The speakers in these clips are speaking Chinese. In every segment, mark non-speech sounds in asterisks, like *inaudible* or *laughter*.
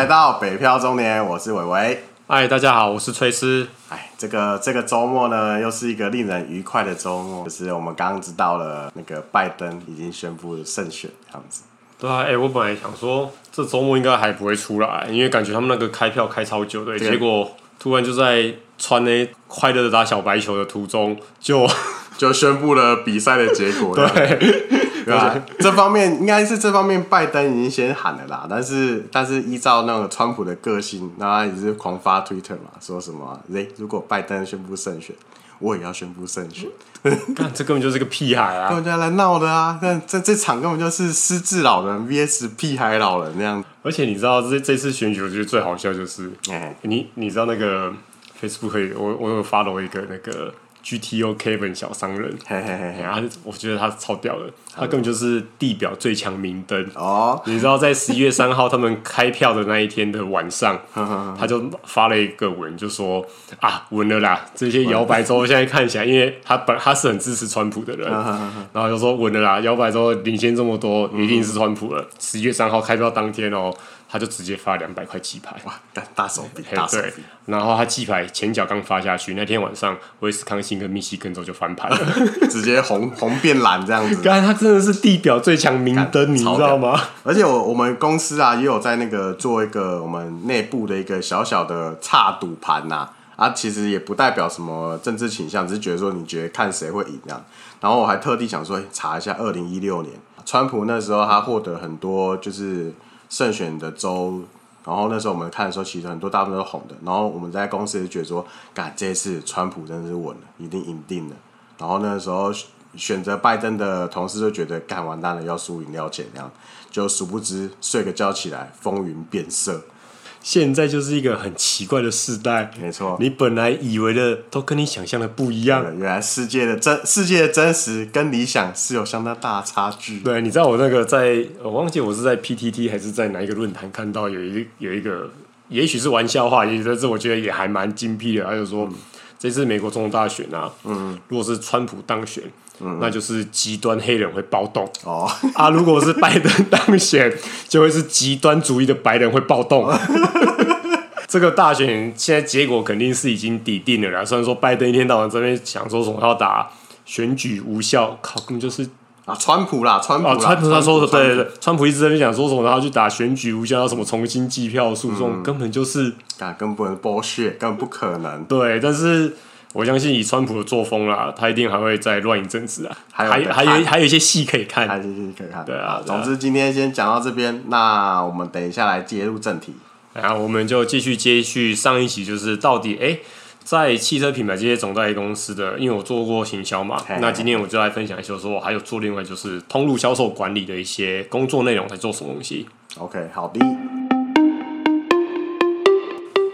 来到北漂中年，我是伟伟。嗨，大家好，我是崔斯。哎，这个这个周末呢，又是一个令人愉快的周末，就是我们刚刚知道了那个拜登已经宣布了胜选，这样子。对啊，哎，我本来想说这周末应该还不会出来，因为感觉他们那个开票开超久的，对，结果突然就在穿那快乐的打小白球的途中就 *laughs* 就宣布了比赛的结果。*laughs* 对。对吧？这方面应该是这方面，拜登已经先喊了啦。但是，但是依照那个川普的个性，那他也是狂发推特嘛，说什么？诶，如果拜登宣布胜选，我也要宣布胜选。*laughs* 看，这根本就是个屁孩啊！*laughs* 根本就来闹的啊！但这这场根本就是失智老人 VS 屁孩老人那样。而且你知道这这次选举，我觉得最好笑就是，哎，你你知道那个 Facebook，我我有 follow 一个那个。GTO Kevin 小商人，嘿嘿嘿嘿，然后我觉得他超屌的，他根本就是地表最强明灯。哦。你知道在十一月三号他们开票的那一天的晚上，他就发了一个文，就说啊稳了啦，这些摇摆州现在看起来，因为他本他是很支持川普的人，然后就说稳了啦，摇摆州领先这么多，一定是川普了。十一月三号开票当天哦。他就直接发两百块鸡排，哇，大大手笔，大手笔。然后他鸡排前脚刚发下去，那天晚上威斯康星跟密西根州就翻盘了，*laughs* 直接红红变蓝这样子。刚才他真的是地表最强明灯，你知道吗？而且我我们公司啊也有在那个做一个我们内部的一个小小的差赌盘呐，啊，其实也不代表什么政治倾向，只是觉得说你觉得看谁会赢这样。然后我还特地想说查一下二零一六年川普那时候他获得很多就是。胜选的州，然后那时候我们看的时候，其实很多大部分都是红的。然后我们在公司就觉得说，干这次川普真的是稳了，一定赢定了。然后那时候选择拜登的同事就觉得，干完蛋了，要输饮料钱这样，就殊不知睡个觉起来，风云变色。现在就是一个很奇怪的时代，没错。你本来以为的都跟你想象的不一样。原来世界的真世界的真实跟理想是有相当大的差距。对，你知道我那个在，我忘记我是在 PTT 还是在哪一个论坛看到有一有一个，也许是玩笑话，也许但是我觉得也还蛮精辟的。他就说，嗯、这次美国总统大选啊，嗯，如果是川普当选。那就是极端黑人会暴动哦啊！如果是拜登当选，就会是极端主义的白人会暴动。*laughs* 这个大选现在结果肯定是已经底定了啦。虽然说拜登一天到晚这边想说什么要打选举无效，靠，根本就是啊，川普啦，川普啦，川普他说的对对对，川普一直在那边讲说什么，然后去打选举无效，要什么重新计票诉讼，根本就是啊，根本 bullshit，根本不可能。对，但是。我相信以川普的作风啦，他一定还会再乱一阵子啊，还有还有还有，一些戏可以看，还有一些戏可以看。对啊，总之今天先讲到这边，那我们等一下来接入正题，然后我们就继续接续上一集，就是到底哎、欸，在汽车品牌这些总代理公司的，因为我做过行销嘛，那今天我就来分享一下，说我还有做另外就是通路销售管理的一些工作内容，在做什么东西。OK，好的。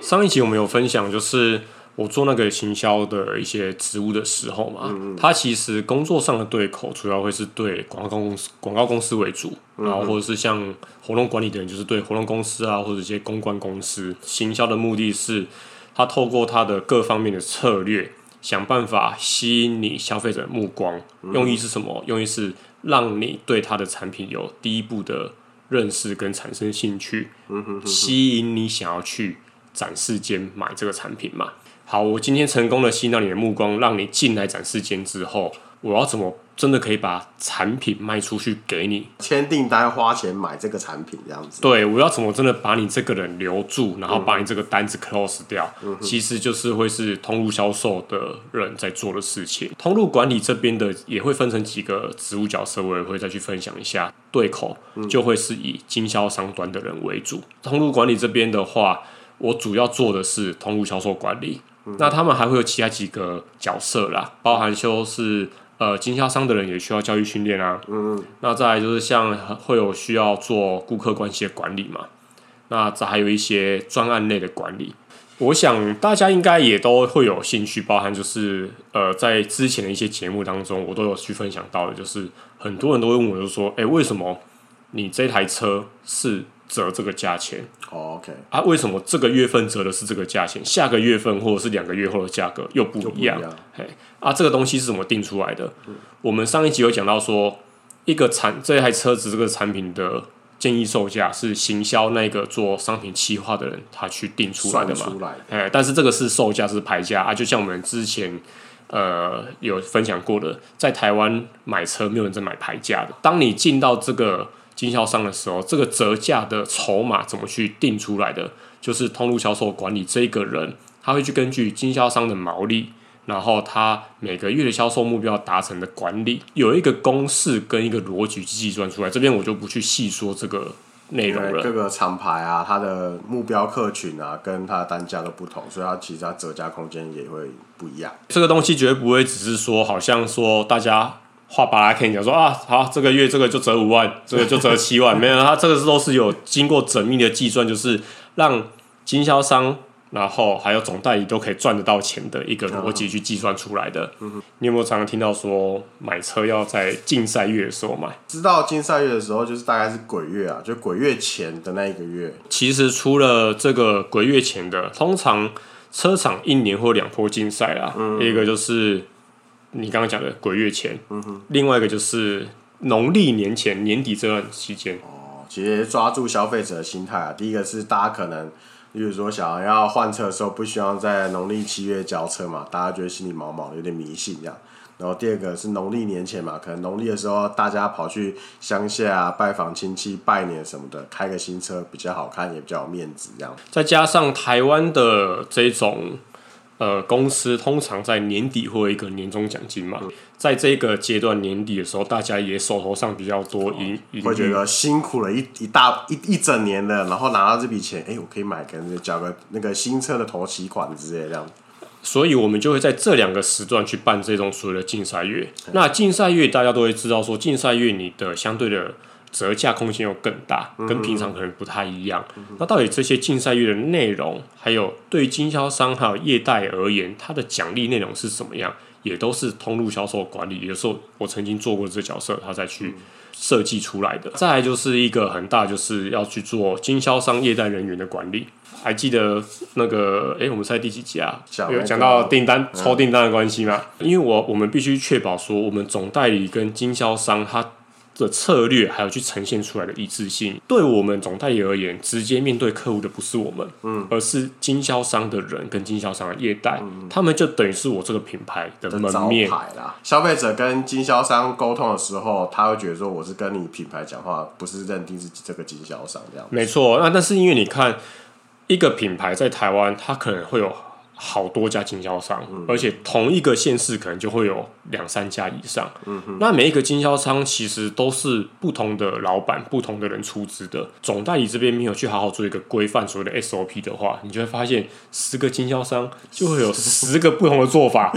上一集我们有分享就是。我做那个行销的一些职务的时候嘛，他其实工作上的对口主要会是对广告公司、广告公司为主，然后或者是像活动管理的人，就是对活动公司啊，或者一些公关公司。行销的目的是，他透过他的各方面的策略，想办法吸引你消费者的目光。用意是什么？用意是让你对他的产品有第一步的认识跟产生兴趣，吸引你想要去展示间买这个产品嘛。好，我今天成功的吸引到你的目光，让你进来展示间之后，我要怎么真的可以把产品卖出去给你？签订单、花钱买这个产品这样子。对，我要怎么真的把你这个人留住，然后把你这个单子 close 掉？嗯、其实就是会是通路销售的人在做的事情。通路管理这边的也会分成几个职务角色，我也会再去分享一下。对口就会是以经销商端的人为主。通路管理这边的话，我主要做的是通路销售管理。那他们还会有其他几个角色啦，包含就是呃经销商的人也需要教育训练啊。嗯，那再来就是像会有需要做顾客关系的管理嘛。那这还有一些专案类的管理，我想大家应该也都会有兴趣，包含就是呃在之前的一些节目当中，我都有去分享到的，就是很多人都会问我，就说，哎、欸，为什么你这台车是？折这个价钱，oh, OK 啊？为什么这个月份折的是这个价钱，下个月份或者是两个月后的价格又不一样？嘿，啊，这个东西是怎么定出来的？嗯、我们上一集有讲到说，一个产这台车子这个产品的建议售价是行销那个做商品企划的人他去定出来的嘛？哎，但是这个是售价是牌价啊，就像我们之前呃有分享过的，在台湾买车没有人在买牌价的。当你进到这个经销商的时候，这个折价的筹码怎么去定出来的？就是通路销售管理这个人，他会去根据经销商的毛利。然后他每个月的销售目标达成的管理有一个公式跟一个逻辑计算出来，这边我就不去细说这个内容了。各个厂牌啊，它的目标客群啊，跟它的单价都不同，所以它其实它折价空间也会不一样。这个东西绝对不会只是说，好像说大家画巴拉 K 讲说啊，好，这个月这个就折五万，这个就折七万，*laughs* 没有，它这个都是有经过缜密的计算，就是让经销商。然后还有总代理都可以赚得到钱的一个逻辑去计算出来的。嗯、你有没有常常听到说买车要在竞赛月的时候买？知道竞赛月的时候就是大概是鬼月啊，就鬼月前的那一个月。其实除了这个鬼月前的，通常车厂一年或两波竞赛啦。嗯、一个就是你刚刚讲的鬼月前，嗯、哼另外一个就是农历年前年底这段期间。哦，其实抓住消费者的心态啊，第一个是大家可能。比如说，想要换车的时候，不希望在农历七月交车嘛，大家觉得心里毛毛，有点迷信这样。然后第二个是农历年前嘛，可能农历的时候大家跑去乡下拜访亲戚、拜年什么的，开个新车比较好看，也比较有面子这样。再加上台湾的这种。呃，公司通常在年底会有一个年终奖金嘛，在这个阶段年底的时候，大家也手头上比较多，盈会觉得辛苦了一一大一一整年的，然后拿到这笔钱，哎、欸，我可以买个缴个那个新车的头期款之类这样。所以我们就会在这两个时段去办这种所谓的竞赛月。那竞赛月大家都会知道说，竞赛月你的相对的。折价空间又更大，跟平常可能不太一样。嗯、那到底这些竞赛月的内容，还有对于经销商还有业代而言，它的奖励内容是怎么样，也都是通路销售管理。有时候我曾经做过这个角色，他再去设计出来的。嗯、再来就是一个很大，就是要去做经销商业代人员的管理。还记得那个，哎、欸，我们是在第几集啊？有讲到订单、嗯、抽订单的关系吗？因为我我们必须确保说，我们总代理跟经销商他。的策略还有去呈现出来的一致性，对我们总代理而言，直接面对客户的不是我们，嗯，而是经销商的人跟经销商的业代，嗯、他们就等于是我这个品牌的门面啦。消费者跟经销商沟通的时候，他会觉得说我是跟你品牌讲话，不是认定是这个经销商这样。没错，那但是因为你看一个品牌在台湾，它可能会有。好多家经销商，嗯、而且同一个县市可能就会有两三家以上。嗯、那每一个经销商其实都是不同的老板、不同的人出资的。总代理这边没有去好好做一个规范，所谓的 SOP 的话，你就会发现十个经销商就会有 *laughs* 十个不同的做法。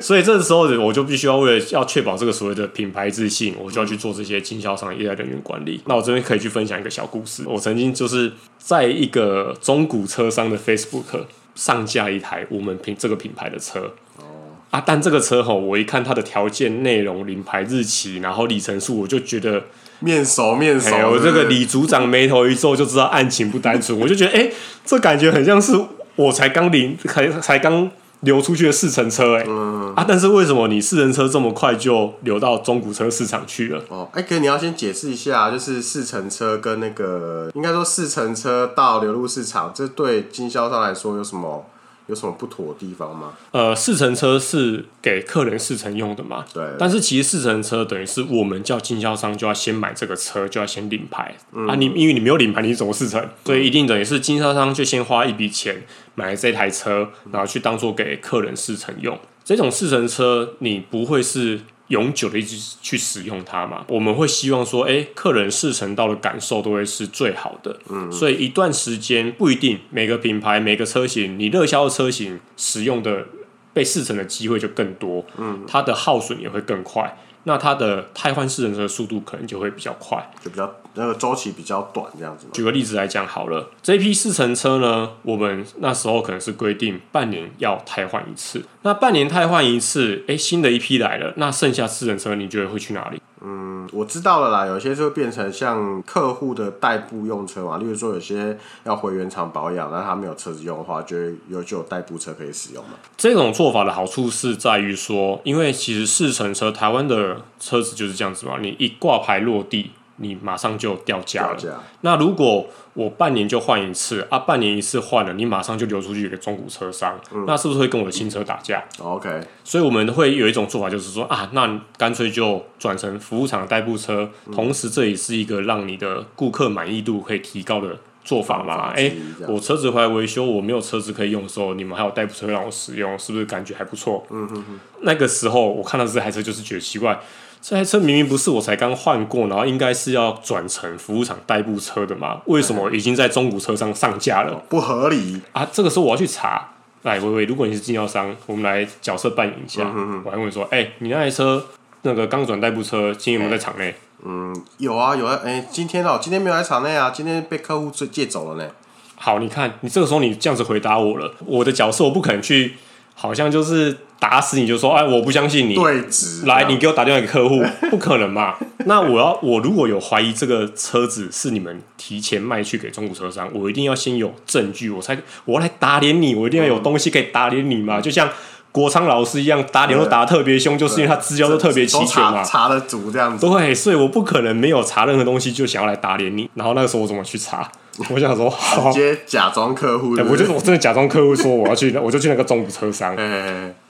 所以这个时候，我就必须要为了要确保这个所谓的品牌自信，我就要去做这些经销商业务人员管理。那我这边可以去分享一个小故事。我曾经就是在一个中古车商的 Facebook。上架一台我们品这个品牌的车哦啊，但这个车吼，我一看它的条件、内容、领牌日期，然后里程数，我就觉得面熟面熟。我这个李组长眉头一皱，就知道案情不单纯。我就觉得，哎、欸，这感觉很像是我才刚领，才才刚。流出去的四乘车，哎，嗯、啊，但是为什么你四乘车这么快就流到中古车市场去了？哦，哎、欸，哥，你要先解释一下，就是四乘车跟那个，应该说四乘车到流入市场，这对经销商来说有什么？有什么不妥的地方吗？呃，试乘车是给客人试乘用的嘛？对。但是其实试乘车等于是我们叫经销商就要先买这个车，就要先领牌、嗯、啊。你因为你没有领牌，你怎么试乘？所以一定等于是经销商就先花一笔钱买了这台车，然后去当做给客人试乘用。这种试乘车你不会是。永久的一直去使用它嘛？我们会希望说，哎、欸，客人试乘到的感受都会是最好的。嗯，所以一段时间不一定每个品牌、每个车型，你热销的车型使用的被试乘的机会就更多。嗯，它的耗损也会更快。那它的汰换四轮车的速度可能就会比较快，就比较那个周期比较短这样子。举个例子来讲好了，这批四乘车呢，我们那时候可能是规定半年要汰换一次。那半年汰换一次，哎、欸，新的一批来了，那剩下四乘车你觉得会去哪里？嗯，我知道了啦，有些就会变成像客户的代步用车嘛，例如说有些要回原厂保养，那他没有车子用的话，就有就有代步车可以使用嘛。这种做法的好处是在于说，因为其实四乘车台湾的车子就是这样子嘛，你一挂牌落地，你马上就掉价了。价那如果我半年就换一次啊，半年一次换了，你马上就流出去给中古车商，嗯、那是不是会跟我的新车打架？OK，所以我们会有一种做法，就是说啊，那干脆就转成服务厂的代步车，嗯、同时这也是一个让你的顾客满意度可以提高的做法嘛。哎、欸，我车子回来维修，我没有车子可以用的时候，你们还有代步车让我使用，是不是感觉还不错？嗯哼哼。那个时候我看到这台车就是觉得奇怪。这台车明明不是我才刚换过，然后应该是要转成服务厂代步车的嘛？为什么已经在中古车上上架了？不合理啊！这个时候我要去查。来，微微，如果你是经销商，我们来角色扮演一下。嗯、哼哼我还问说：哎、欸，你那台车那个刚转代步车，今天有没有在场内？嗯，有啊，有啊。哎、欸，今天哦，今天没有来场内啊，今天被客户借借走了呢。好，你看，你这个时候你这样子回答我了，我的角色我不可能去。好像就是打死你就说，哎，我不相信你。对质，来，你给我打电话给客户，不可能嘛？*laughs* 那我要，我如果有怀疑这个车子是你们提前卖去给中古车商，我一定要先有证据，我才我来打脸你，我一定要有东西可以打脸你嘛？嗯、就像国昌老师一样，打脸都打得特别凶，就是因为他资料都特别齐全嘛，查得足这样子。对，所以我不可能没有查任何东西就想要来打脸你。然后那个时候我怎么去查？*laughs* 我想说，直接假装客户。我就我真的假装客户，说我要去，*laughs* 我就去那个中古车商。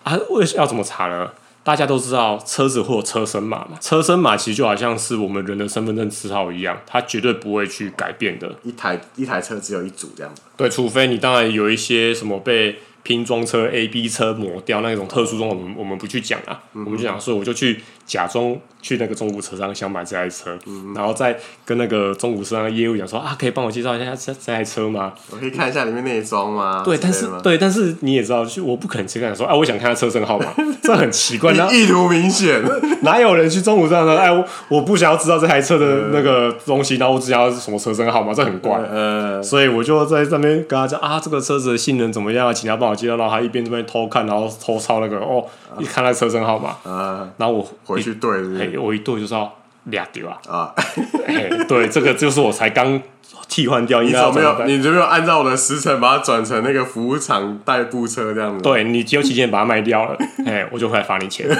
啊，为要怎么查呢？大家都知道车子会有车身码嘛，车身码其实就好像是我们人的身份证字号一样，它绝对不会去改变的。一台一台车只有一组这样子。对，除非你当然有一些什么被。拼装车 A、B 车磨掉那种特殊中，我们我们不去讲啊，我们就讲，所以我就去假装去那个中古车商想买这台车，嗯、然后再跟那个中古车商的业务讲说啊，可以帮我介绍一下这这台车吗？我可以看一下里面内装吗？对，但是对，但是你也知道，就我不可能直接说，哎、啊，我想看他车身号码，*laughs* 这很奇怪，意图明显，哪有人去中古车商说，哎，我我不想要知道这台车的那个东西，然后我只想要什么车身号码，这很怪，呃，所以我就在上面跟他讲啊，这个车子的性能怎么样，请他帮我介绍，然后他一边这边。偷看，然后偷抄那个哦，一看他车身号码，啊，然后我回去对，嘿，我一对就是要俩丢啊，啊，*laughs* 对，这个就是我才刚替换掉，你怎么没有？你有没有按照我的时辰把它转成那个服务厂代步车这样子？对，你只有期间把它卖掉了，哎，我就会来罚你钱。*laughs*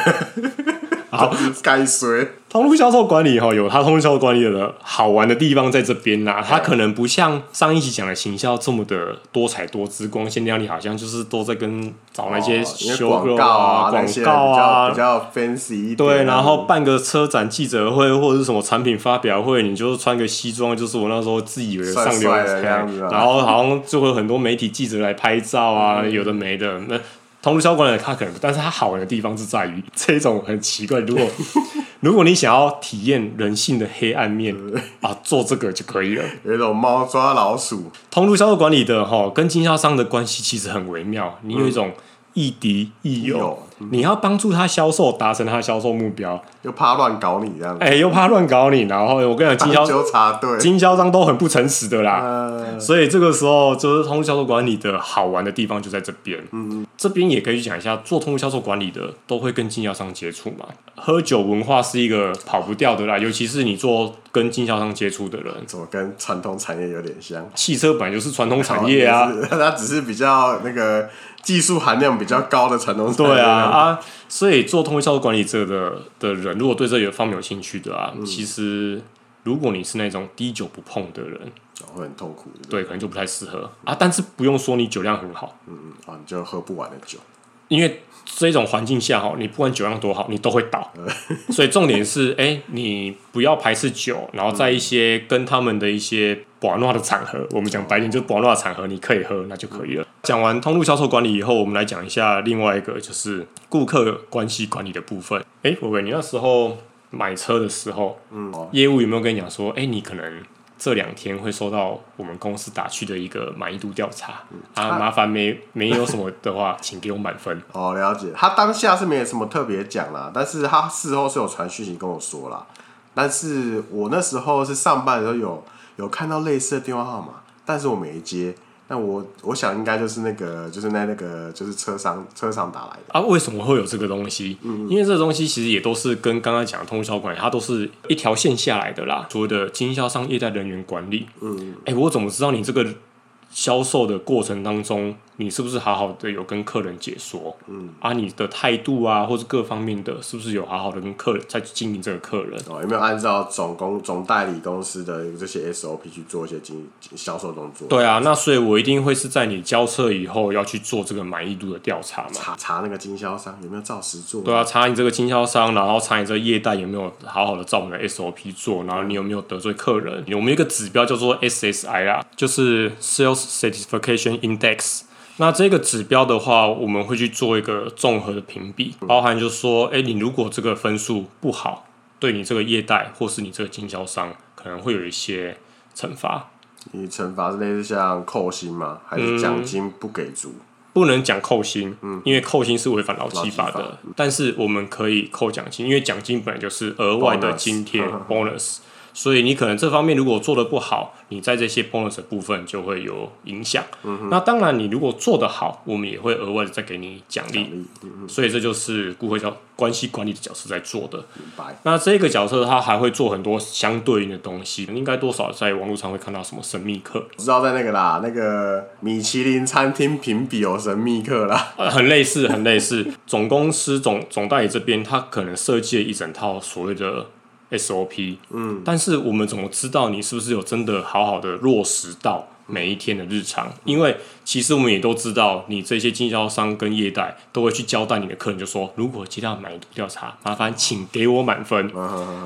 好，*laughs* 该随通路销售管理哈，有它通路销售管理的好玩的地方在这边呐。它可能不像上一期讲的行销这么的多彩多姿、光鲜亮丽，好像就是都在跟找那些广告啊、广告啊比较 fancy。对，然后办个车展记者会或者是什么产品发表会，你就是穿个西装，就是我那时候自以为上流的样子。然后好像就会有很多媒体记者来拍照啊，有的没的那。通路销售管理，它可能，但是它好玩的地方是在于这种很奇怪。如果 *laughs* 如果你想要体验人性的黑暗面啊，做这个就可以了。有一种猫抓老鼠。通路销售管理的哈，跟经销商的关系其实很微妙。你有一种。亦敌亦友，你要帮助他销售，达成他的销售目标，又怕乱搞你这样子，哎、欸，又怕乱搞你，然后我跟你讲，经销 *laughs* 经销商都很不诚实的啦，呃、所以这个时候就是通路销售管理的好玩的地方就在这边，嗯，这边也可以讲一下，做通路销售管理的都会跟经销商接触嘛，喝酒文化是一个跑不掉的啦，尤其是你做跟经销商接触的人，怎么跟传统产业有点像？汽车本来就是传统产业啊，它只是比较那个。技术含量比较高的传统对啊啊，所以做通讯销售管理者的的人，如果对这有方面有兴趣的啊，嗯、其实如果你是那种滴酒不碰的人，会很痛苦的。对，可能就不太适合啊。但是不用说，你酒量很好，嗯嗯啊，你就喝不完的酒，因为这种环境下哈，你不管酒量多好，你都会倒。嗯、*laughs* 所以重点是，哎、欸，你不要排斥酒，然后在一些跟他们的一些。玩闹的场合，我们讲白点就是玩闹的场合，你可以喝，那就可以了。讲完通路销售管理以后，我们来讲一下另外一个，就是顾客关系管理的部分。哎、欸，伟伟，你那时候买车的时候，嗯，业务有没有跟你讲说，哎、欸，你可能这两天会收到我们公司打去的一个满意度调查、嗯、啊？麻烦没没有什么的话，*laughs* 请给我满分。哦，了解。他当下是没有什么特别讲啦，但是他事后是有传讯息跟我说啦。但是我那时候是上班的时候有。有看到类似的电话号码，但是我没接。那我我想应该就是那个，就是那那个，就是车商车商打来的啊。为什么会有这个东西？嗯，因为这个东西其实也都是跟刚刚讲的通销管理，它都是一条线下来的啦。所谓的经销商业代人员管理，嗯，哎、欸，我怎么知道你这个销售的过程当中你是不是好好的有跟客人解说？嗯，啊，你的态度啊，或者各方面的，是不是有好好的跟客人在经营这个客人？哦，有没有按照总公总代理公司的这些 SOP 去做一些经销售动作？对啊，那所以我一定会是在你交车以后要去做这个满意度的调查嘛，查查那个经销商有没有照实做？对啊，查你这个经销商，然后查你这个业代有没有好好的照我们的 SOP 做，然后你有没有得罪客人？我们有一个指标叫做 SSI 啊，就是 Sales Satisfaction Index。那这个指标的话，我们会去做一个综合的评比，包含就是说，哎，你如果这个分数不好，对你这个业代或是你这个经销商，可能会有一些惩罚。你惩罚是类似像扣薪吗？还是奖金不给足？嗯，不能讲扣薪，嗯，因为扣薪是违反劳基法的。法但是我们可以扣奖金，因为奖金本来就是额外的津贴 bonus。所以你可能这方面如果做的不好，你在这些 bonus 的部分就会有影响。嗯、那当然，你如果做得好，我们也会额外的再给你奖励。嗯、所以这就是顾客交关系管理的角色在做的。那这个角色他还会做很多相对应的东西，应该多少在网络上会看到什么神秘客。我知道在那个啦，那个米其林餐厅评比有神秘客啦。呃，很类似，很类似。总公司总总代理这边，他可能设计了一整套所谓的。SOP，嗯，但是我们怎么知道你是不是有真的好好的落实到每一天的日常？嗯、因为其实我们也都知道，你这些经销商跟业代都会去交代你的客人，就说如果接到满意度调查，麻烦请给我满分。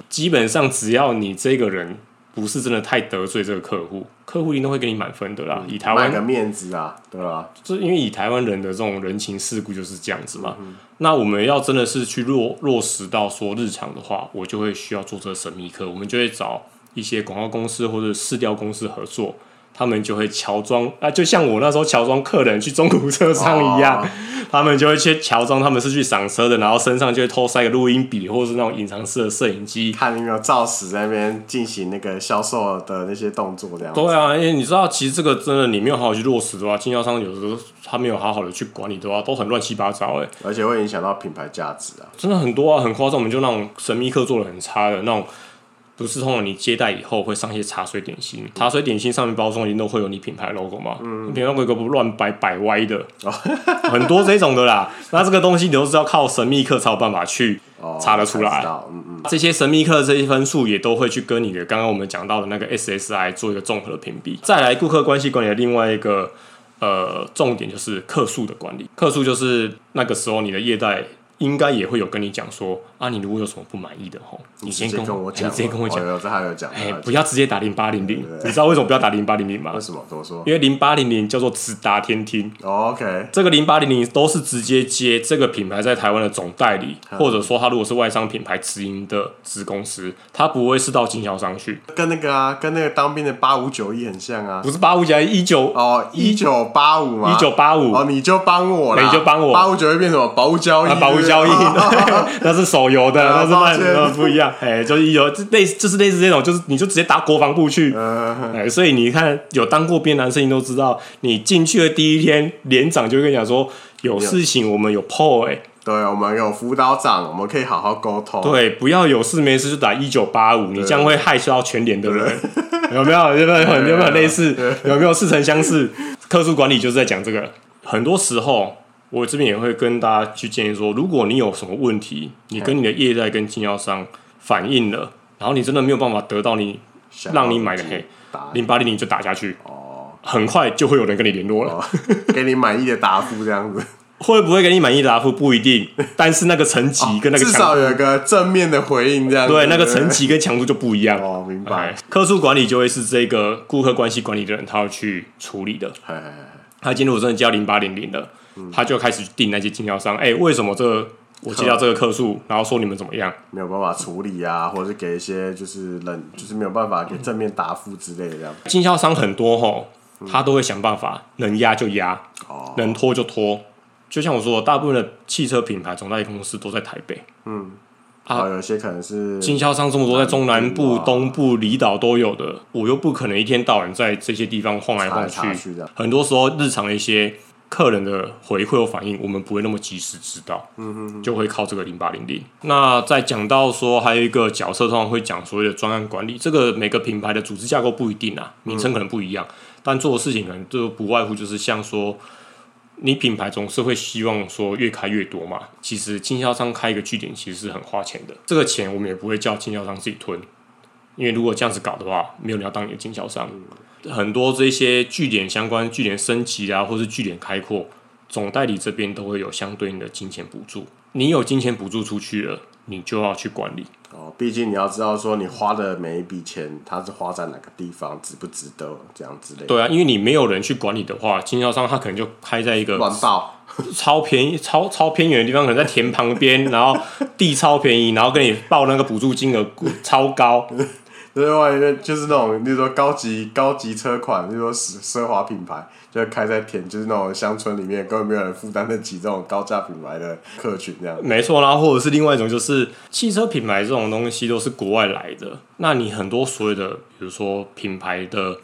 基本上只要你这个人。不是真的太得罪这个客户，客户一定都会给你满分的啦。以台湾卖个面子啊，对吧？就是因为以台湾人的这种人情世故就是这样子嘛。嗯、那我们要真的是去落落实到说日常的话，我就会需要做这个神秘客，我们就会找一些广告公司或者市调公司合作。他们就会乔装啊，就像我那时候乔装客人去中古车商一样，哦、他们就会去乔装他们是去赏车的，然后身上就会偷塞个录音笔或者是那种隐藏式的摄影机，看有没有照实在那边进行那个销售的那些动作这样。对啊，因为你知道，其实这个真的你没有好好去落实的话，经销商有时候他没有好好的去管理的话，都很乱七八糟哎，而且会影响到品牌价值啊，真的很多啊，很夸张。我们就那种神秘客做的很差的那种。不是通常你接待以后会上一些茶水点心，茶水点心上面包装一定都会有你品牌 logo 嘛？嗯，品牌 logo 不乱摆摆歪的，哦、很多这种的啦。*laughs* 那这个东西你都是要靠神秘客才有办法去查得出来。哦、嗯嗯，这些神秘客这些分数也都会去跟你的刚刚我们讲到的那个 SSI 做一个综合的评比。再来，顾客关系管理的另外一个呃重点就是客数的管理。客数就是那个时候你的业代。应该也会有跟你讲说啊，你如果有什么不满意的吼，你先跟我讲，你直接跟我讲。有这还有讲，哎，不要直接打零八零零。你知道为什么不要打零八零零吗？为什么？怎么说？因为零八零零叫做直达天听。OK，这个零八零零都是直接接这个品牌在台湾的总代理，或者说他如果是外商品牌直营的子公司，他不会是到经销商去。跟那个啊，跟那个当兵的八五九一很像啊。不是八五九一，一九哦，一九八五嘛，一九八五哦，你就帮我，你就帮我。八五九一变什么？保物交易，保物交易。*laughs* 那是手游的，那是那那不一样，哎，就是有类似，就是类似这种，就是你就直接打国防部去，哎，所以你看有当过兵男生，你都知道，你进去的第一天，连长就会跟你讲说，有事情我们有 PO，哎，对，我们有辅导长，我们可以好好沟通，对，不要有事没事就打一九八五，你这样会害羞到全连的人，有没有？有没有？很有没有类似？有没有似曾相识？*laughs* 特殊管理就是在讲这个，很多时候。我这边也会跟大家去建议说，如果你有什么问题，你跟你的业代跟经销商反映了，然后你真的没有办法得到你让你买的黑零八零零就打下去，哦，很快就会有人跟你联络了，哦、给你满意的答复这样子，*laughs* 会不会给你满意的答复不一定，但是那个层级跟那个、哦、至少有一个正面的回应这样子，对，那个层级跟强度就不一样。哦，明白。客诉管理就会是这个顾客关系管理的人他要去处理的，他今天如果真的叫零八零零了。他就开始定那些经销商，哎、欸，为什么这个我接到这个客诉，然后说你们怎么样，没有办法处理啊，或者是给一些就是冷，就是没有办法给正面答复之类的这样。经销商很多吼，他都会想办法，能压就压，哦，能拖就拖。就像我说，大部分的汽车品牌总代理公司都在台北，嗯，啊，有些可能是经销商这么多，在中南部、东部、离岛都有的，我又不可能一天到晚在这些地方晃来晃去，很多时候日常的一些。客人的回馈和反应，我们不会那么及时知道，嗯哼哼，就会靠这个零八零零。那再讲到说，还有一个角色，通常会讲所谓的专案管理。这个每个品牌的组织架构不一定啊，名称可能不一样，嗯、但做的事情可能就不外乎就是像说，你品牌总是会希望说越开越多嘛。其实经销商开一个据点其实是很花钱的，这个钱我们也不会叫经销商自己吞，因为如果这样子搞的话，没有人要当你的经销商。很多这些据点相关据点升级啊，或是据点开阔，总代理这边都会有相对应的金钱补助。你有金钱补助出去了，你就要去管理。哦，毕竟你要知道说你花的每一笔钱，它是花在哪个地方，值不值得这样之类的。对啊，因为你没有人去管理的话，经销商他可能就开在一个乱报，*laughs* 超便宜、超超偏远的地方，可能在田旁边，然后地超便宜，然后跟你报那个补助金额超高。另外一个就是那种，例如说高级高级车款，例如说奢华品牌，就开在田，就是那种乡村里面，根本没有人负担得起这种高价品牌的客群，这样。没错，啦或者是另外一种，就是汽车品牌这种东西都是国外来的，那你很多所谓的，比如说品牌的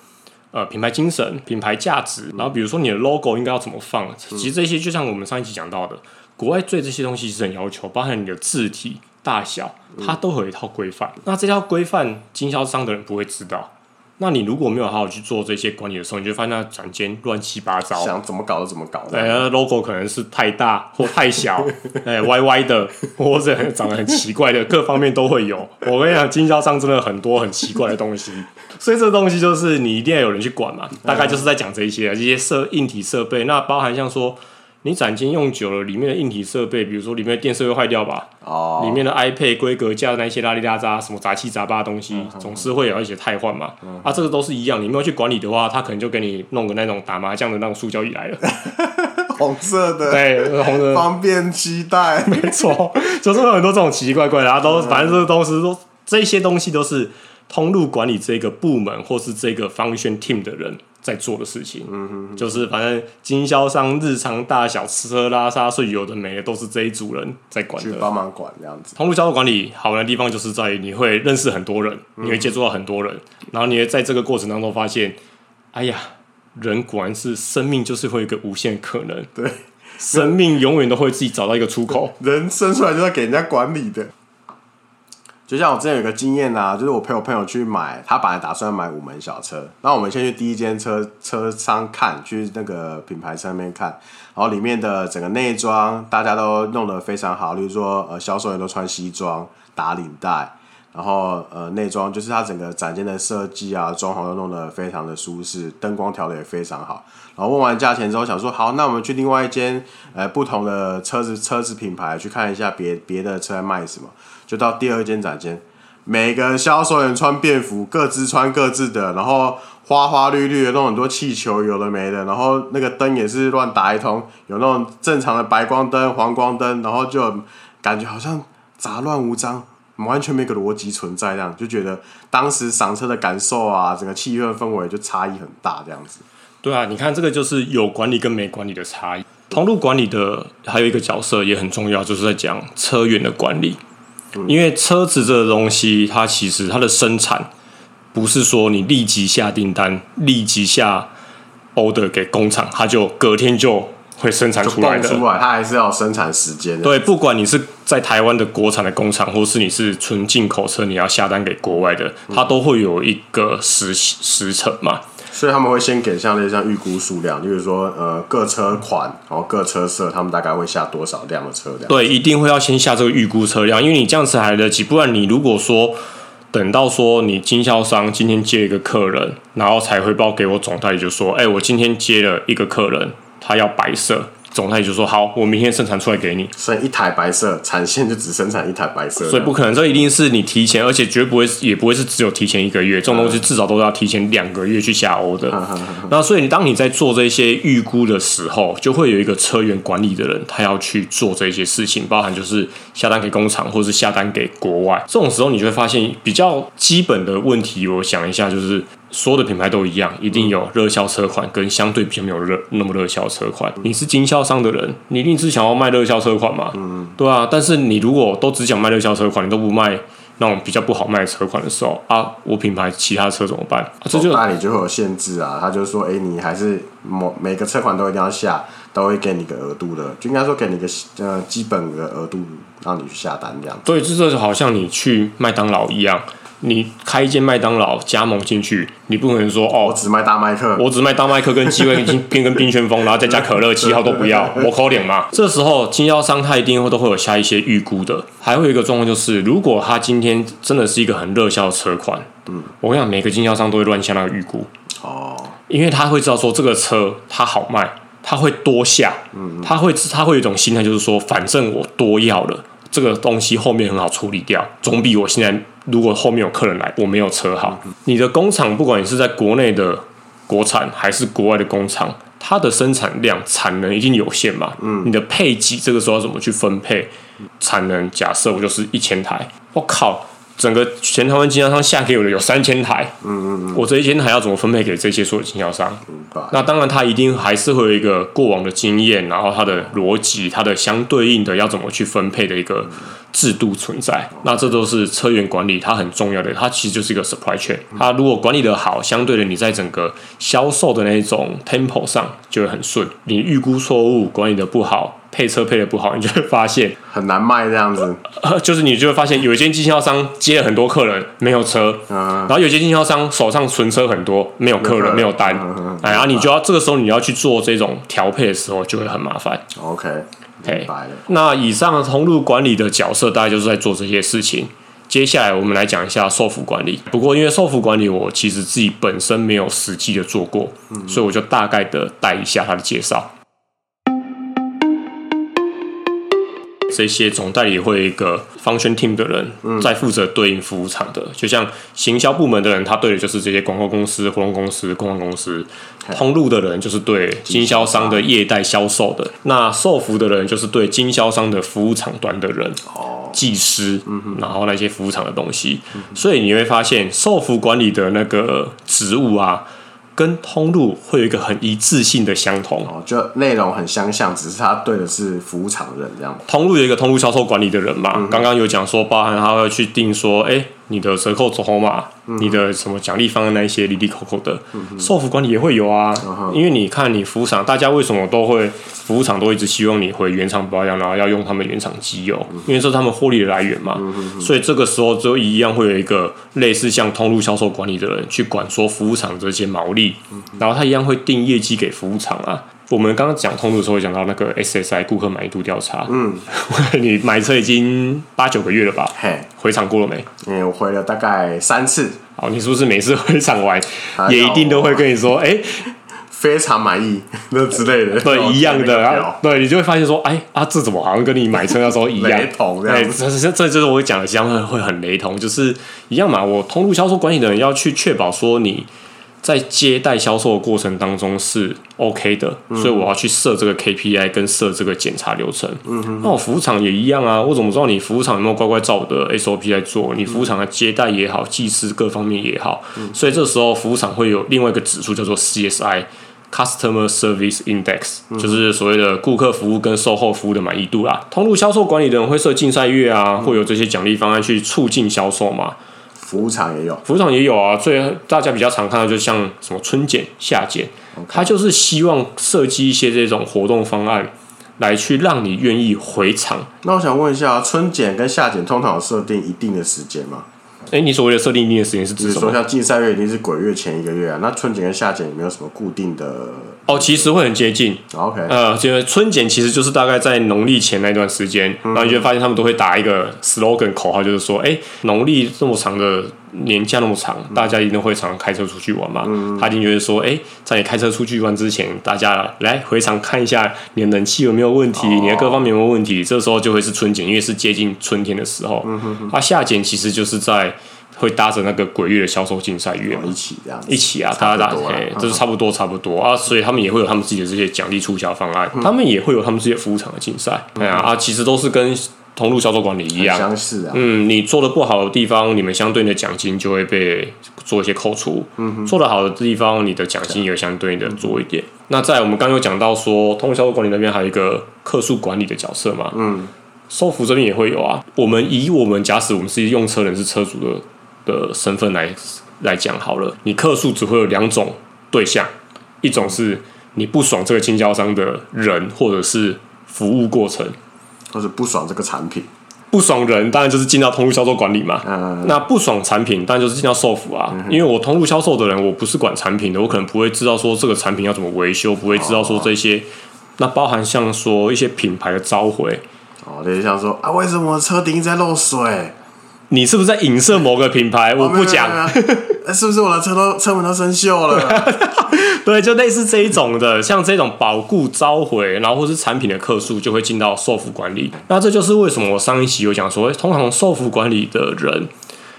呃品牌精神、品牌价值，然后比如说你的 logo 应该要怎么放，其实这些就像我们上一期讲到的，国外对这些东西是很要求，包含你的字体。大小，它都有一套规范。嗯、那这套规范，经销商的人不会知道。那你如果没有好好去做这些管理的时候，你就发现那展间乱七八糟，想怎么搞就怎么搞。对，logo 可能是太大 *laughs* 或太小，哎，歪歪的，*laughs* 或者长得很奇怪的，*laughs* 各方面都会有。我跟你讲，经销商真的很多很奇怪的东西，所以这东西就是你一定要有人去管嘛。大概就是在讲这一些，这些设硬体设备，那包含像说。你展间用久了，里面的硬体设备，比如说里面的电视会坏掉吧？哦，里面的 iPad 规格架那些拉里拉扎什么杂七杂八的东西，嗯、总是会有一些汰换嘛。嗯、啊，这个都是一样，你没有去管理的话，他可能就给你弄个那种打麻将的那种塑胶椅来了，*laughs* 红色的，对，红的，方便期待，没错，就是有很多这种奇奇怪怪的，啊，都反正这个东西都这些东西都是通路管理这个部门或是这个 function team 的人。在做的事情，嗯哼哼，就是反正经销商日常大小吃喝拉撒睡有的没的都是这一组人在管的，去帮忙管这样子。通路销售管理好玩的地方就是在于你会认识很多人，你会接触到很多人，嗯、然后你会在这个过程当中发现，哎呀，人果然是生命就是会有一个无限可能，对，生命永远都会自己找到一个出口，人生出来就是要给人家管理的。就像我之前有个经验啊，就是我陪我朋友去买，他本来打算买五门小车，然后我们先去第一间车车商看，去那个品牌上面看，然后里面的整个内装大家都弄得非常好，例如说呃销售员都穿西装打领带，然后呃内装就是它整个展间的设计啊装潢都弄得非常的舒适，灯光调的也非常好，然后问完价钱之后想说好，那我们去另外一间呃不同的车子车子品牌去看一下别别的车在卖什么。就到第二间展间，每个销售员穿便服，各自穿各自的，然后花花绿绿的弄很多气球，有的没的，然后那个灯也是乱打一通，有那种正常的白光灯、黄光灯，然后就感觉好像杂乱无章，完全没个逻辑存在，这样就觉得当时赏车的感受啊，整个气氛氛围就差异很大，这样子。对啊，你看这个就是有管理跟没管理的差异。通路管理的还有一个角色也很重要，就是在讲车源的管理。因为车子这个东西，它其实它的生产不是说你立即下订单、立即下 order 给工厂，它就隔天就会生产出来的。出来，它还是要生产时间的。对，不管你是在台湾的国产的工厂，或是你是纯进口车，你要下单给国外的，它都会有一个时时程嘛。所以他们会先给像那像预估数量，就是说呃各车款，然后各车色，他们大概会下多少辆的车辆？对，一定会要先下这个预估车辆，因为你这样子还来得及，不然你如果说等到说你经销商今天接一个客人，然后才回报给我总代理，就说，哎，我今天接了一个客人，他要白色。总代理就说好，我明天生产出来给你。生一台白色，产线就只生产一台白色，所以不可能，这一定是你提前，而且绝不会，也不会是只有提前一个月，这种东西至少都要提前两个月去下欧的。那所以你当你在做这些预估的时候，就会有一个车源管理的人，他要去做这些事情，包含就是下单给工厂，或是下单给国外。这种时候，你就会发现比较基本的问题。我想一下，就是。所有的品牌都一样，一定有热销车款跟相对比较没有热那么热销车款。你是经销商的人，你一定是想要卖热销车款嘛？嗯，对啊。但是你如果都只想卖热销车款，你都不卖那种比较不好卖的车款的时候啊，我品牌其他车怎么办？啊、这就那你就会有限制啊。他就说，哎、欸，你还是某每个车款都一定要下，都会给你个额度的，就应该说给你个呃基本的额度，让你去下单这样。对，这就好像你去麦当劳一样。你开一间麦当劳加盟进去，你不可能说哦，我只卖大麦克，我只卖大麦克跟鸡尾冰跟冰旋风，然后再加可乐，七号都不要，*laughs* 我抠脸嘛。这时候经销商他一定会都会有下一些预估的，还会有一个状况就是，如果他今天真的是一个很热销的车款，嗯，我跟你讲，每个经销商都会乱下那个预估。哦，因为他会知道说这个车它好卖，他会多下，嗯，他会他会有一种心态就是说，反正我多要了。这个东西后面很好处理掉，总比我现在如果后面有客人来，我没有车哈。你的工厂，不管你是在国内的国产还是国外的工厂，它的生产量产能一定有限嘛。嗯，你的配给这个时候要怎么去分配产能？假设我就是一千台，我靠！整个全台湾经销商下给我的有三千台，嗯嗯嗯，我这一千台要怎么分配给这些所有经销商？那当然，他一定还是会有一个过往的经验，然后他的逻辑，他的相对应的要怎么去分配的一个制度存在。那这都是车源管理，它很重要的。它其实就是一个 supply chain。它如果管理的好，相对的，你在整个销售的那种 tempo 上就会很顺。你预估错误，管理的不好。配车配的不好，你就会发现 *laughs* 很难卖这样子。呃，*laughs* 就是你就会发现，有一间经销商接了很多客人，没有车，嗯、然后有些经销商手上存车很多，没有客人，没有单，嗯、哎，然后你就要这个时候你要去做这种调配的时候，就会很麻烦。OK，明白了。那以上通路管理的角色，大概就是在做这些事情。接下来我们来讲一下售后服管理。不过因为售后服管理，我其实自己本身没有实际的做过，嗯、所以我就大概的带一下他的介绍。这些总代理会有一个 function team 的人在负责对应服务厂的，就像行销部门的人，他对的就是这些广告公司、活动公司、公关公司；通路的人就是对经销商的业代销售的；那售服的人就是对经销商的服务厂端的人，哦。技师，然后那些服务厂的东西。所以你会发现，售服管理的那个职务啊。跟通路会有一个很一致性的相同哦，就内容很相像，只是他对的是服务场的人这样。通路有一个通路销售管理的人嘛，刚刚、嗯、有讲说，包含他会去定说，哎、欸。你的折扣筹码，嗯、你的什么奖励方案那一些，里里口口的，售后、嗯、哼管理也会有啊。嗯、因为你看，你服务厂，大家为什么都会服务厂都一直希望你回原厂保养，然后要用他们原厂机油，嗯、因为这是他们获利的来源嘛。嗯、所以这个时候就一样会有一个类似像通路销售管理的人去管说服务厂这些毛利，嗯、然后他一样会定业绩给服务厂啊。我们刚刚讲通路的时候，讲到那个 SSI 顾客满意度调查。嗯，*laughs* 你买车已经八九个月了吧？嘿，回厂过了没？嗯，我回了大概三次。好，你是不是每次回厂完，也一定都会跟你说，*laughs* 哎，非常满意那 *laughs* 之类的？对，一样的。然后，对你就会发现说，哎啊，这怎么好像跟你买车那时候一样？雷同这样子。这这这就是我会讲的，相会会很雷同，就是一样嘛。我通路销售管理的人要去确保说你。在接待销售的过程当中是 OK 的，嗯、所以我要去设这个 KPI 跟设这个检查流程。嗯、哼那我服务厂也一样啊，我怎么知道你服务厂有没有乖乖照我的 SOP 来做？你服务厂的接待也好，技师各方面也好，嗯、所以这时候服务厂会有另外一个指数叫做 CSI（Customer Service Index），、嗯、就是所谓的顾客服务跟售后服务的满意度啦。通路销售管理的人会设竞赛月啊，嗯、会有这些奖励方案去促进销售嘛。服务场也有，服务场也有啊。最大家比较常看到，就像什么春检、夏检，他.就是希望设计一些这种活动方案，来去让你愿意回场。那我想问一下，春检跟夏检通常有设定一定的时间吗？哎，你所谓的设定一定的时间是指什么？说像竞赛月一定是鬼月前一个月啊，那春检跟夏检有没有什么固定的？哦，其实会很接近。OK，呃，就是春检其实就是大概在农历前那段时间，嗯、然后你就会发现他们都会打一个 slogan 口号，就是说，哎，农历这么长的年假那么长，嗯、大家一定会常常开车出去玩嘛。嗯、他一定觉得说，哎，在你开车出去玩之前，大家来回厂看一下你的冷气有没有问题，哦、你的各方面有没有问题。这时候就会是春检，因为是接近春天的时候。嗯哼哼。啊，夏检其实就是在。会搭着那个鬼月的销售竞赛月一起这样，一起啊，大家打，哎，这是差不多差不多啊，所以他们也会有他们自己的这些奖励促销方案，他们也会有他们自己的服务场的竞赛，啊，其实都是跟通路销售管理一样，相似啊，嗯，你做的不好的地方，你们相对应的奖金就会被做一些扣除，嗯，做的好的地方，你的奖金也会相对应的多一点。那在我们刚刚有讲到说，通路销售管理那边还有一个客诉管理的角色嘛，嗯，售服这边也会有啊。我们以我们假使我们是用车人是车主的。的身份来来讲好了，你客诉只会有两种对象，一种是你不爽这个经销商的人或者是服务过程，或者不爽这个产品，不爽人当然就是进到通路销售管理嘛。嗯，那不爽产品当然就是进到售服啊。嗯、因为我通路销售的人，我不是管产品的，我可能不会知道说这个产品要怎么维修，不会知道说这些。哦、那包含像说一些品牌的召回。哦，类似像说啊，为什么车顶在漏水？你是不是在影射某个品牌？我不讲。是不是我的车都车门都生锈了？*laughs* 对，就类似这一种的，像这种保固召回，然后或是产品的客数，就会进到售服管理。那这就是为什么我上一期有讲说，通常售服管理的人，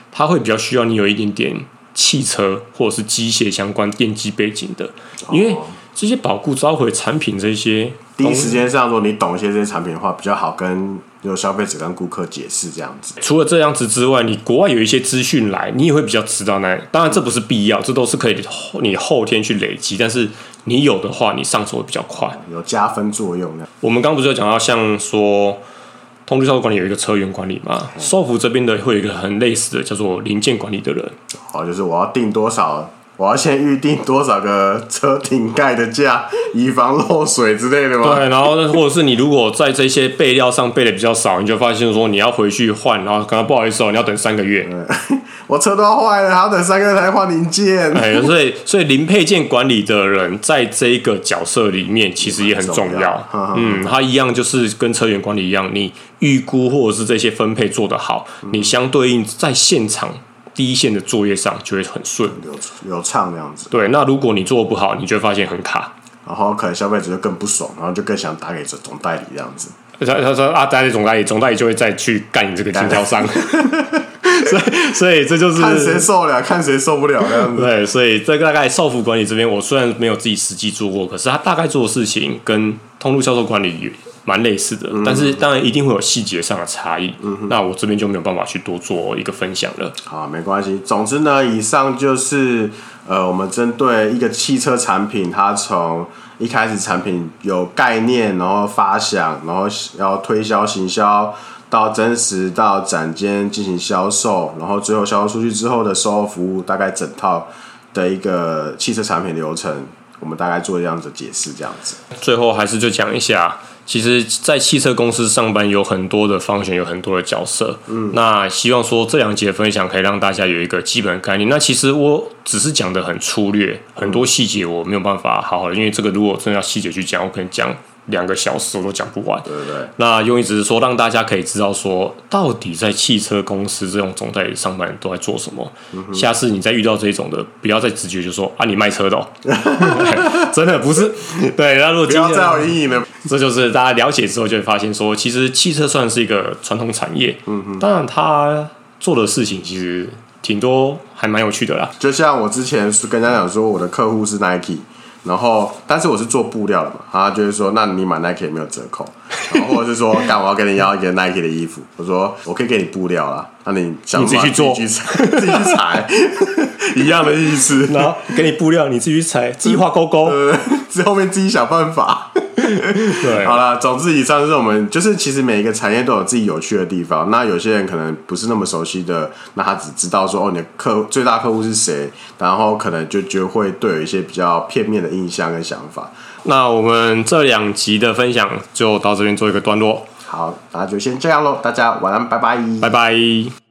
他会比较需要你有一点点汽车或者是机械相关电机背景的，因为这些保固召回产品这些。第一时间上说你懂一些这些产品的话，比较好跟有消费者跟顾客解释这样子。除了这样子之外，你国外有一些资讯来，你也会比较知道那。当然这不是必要，这都是可以你后天去累积。但是你有的话，你上手会比较快，有加分作用。我们刚不是有讲到，像说通路销售管理有一个车源管理嘛，售服这边的会有一个很类似的叫做零件管理的人。哦，就是我要订多少。我要先预定多少个车顶盖的价，以防漏水之类的吗？对，然后或者是你如果在这些备料上备的比较少，你就发现说你要回去换，然后可能不好意思哦，你要等三个月。*laughs* 我车都要坏了，还要等三个月才换零件。哎，所以所以零配件管理的人在这一个角色里面其实也很重要。重要嗯，他一样就是跟车源管理一样，你预估或者是这些分配做得好，你相对应在现场。第一线的作业上就会很顺流流畅这样子。对，那如果你做的不好，你就会发现很卡，然后可能消费者就更不爽，然后就更想打给总总代理这样子。他他说啊，打给总代理，总代理就会再去干你这个经销商。*laughs* 所以所以这就是看谁受了，看谁受不了这样子。对，所以这个大概售服管理这边，我虽然没有自己实际做过，可是他大概做的事情跟通路销售管理蛮类似的，但是当然一定会有细节上的差异。嗯哼，那我这边就没有办法去多做一个分享了。好，没关系。总之呢，以上就是呃，我们针对一个汽车产品，它从一开始产品有概念，然后发想，然后要推销行销，到真实到展间进行销售，然后最后销售出去之后的售后服务，大概整套的一个汽车产品流程，我们大概做这样子解释，这样子。最后还是就讲一下。其实，在汽车公司上班有很多的方选，有很多的角色。嗯，那希望说这两节分享可以让大家有一个基本的概念。那其实我只是讲的很粗略，很多细节我没有办法好好的，因为这个如果真的要细节去讲，我可能讲。两个小时我都讲不完，对对。那用意只是说让大家可以知道说，到底在汽车公司这种总代理上班都在做什么。嗯、下次你再遇到这种的，不要再直觉就说啊，你卖车的、哦，*laughs* 真的不是。对，那如果不要再有阴影了，这就是大家了解之后就会发现说，其实汽车算是一个传统产业。嗯哼，当然他做的事情其实挺多，还蛮有趣的啦。就像我之前是跟大家讲说，我的客户是 Nike。然后，但是我是做布料的嘛，他就是说，那你买 Nike 也没有折扣，然后或者是说，*laughs* 干我要跟你要一个 Nike 的衣服，我说我可以给你布料啦，那你想你自己去做，自己去裁，*laughs* 一样的意思，然后给你布料，你自己去裁，自己画勾勾，对，之 *laughs* 后面自己想办法。*laughs* 对，好了，总之以上就是我们就是其实每一个产业都有自己有趣的地方。那有些人可能不是那么熟悉的，那他只知道说哦，你的客最大客户是谁，然后可能就就会对有一些比较片面的印象跟想法。那我们这两集的分享就到这边做一个段落。好，那就先这样喽，大家晚安，拜拜，拜拜。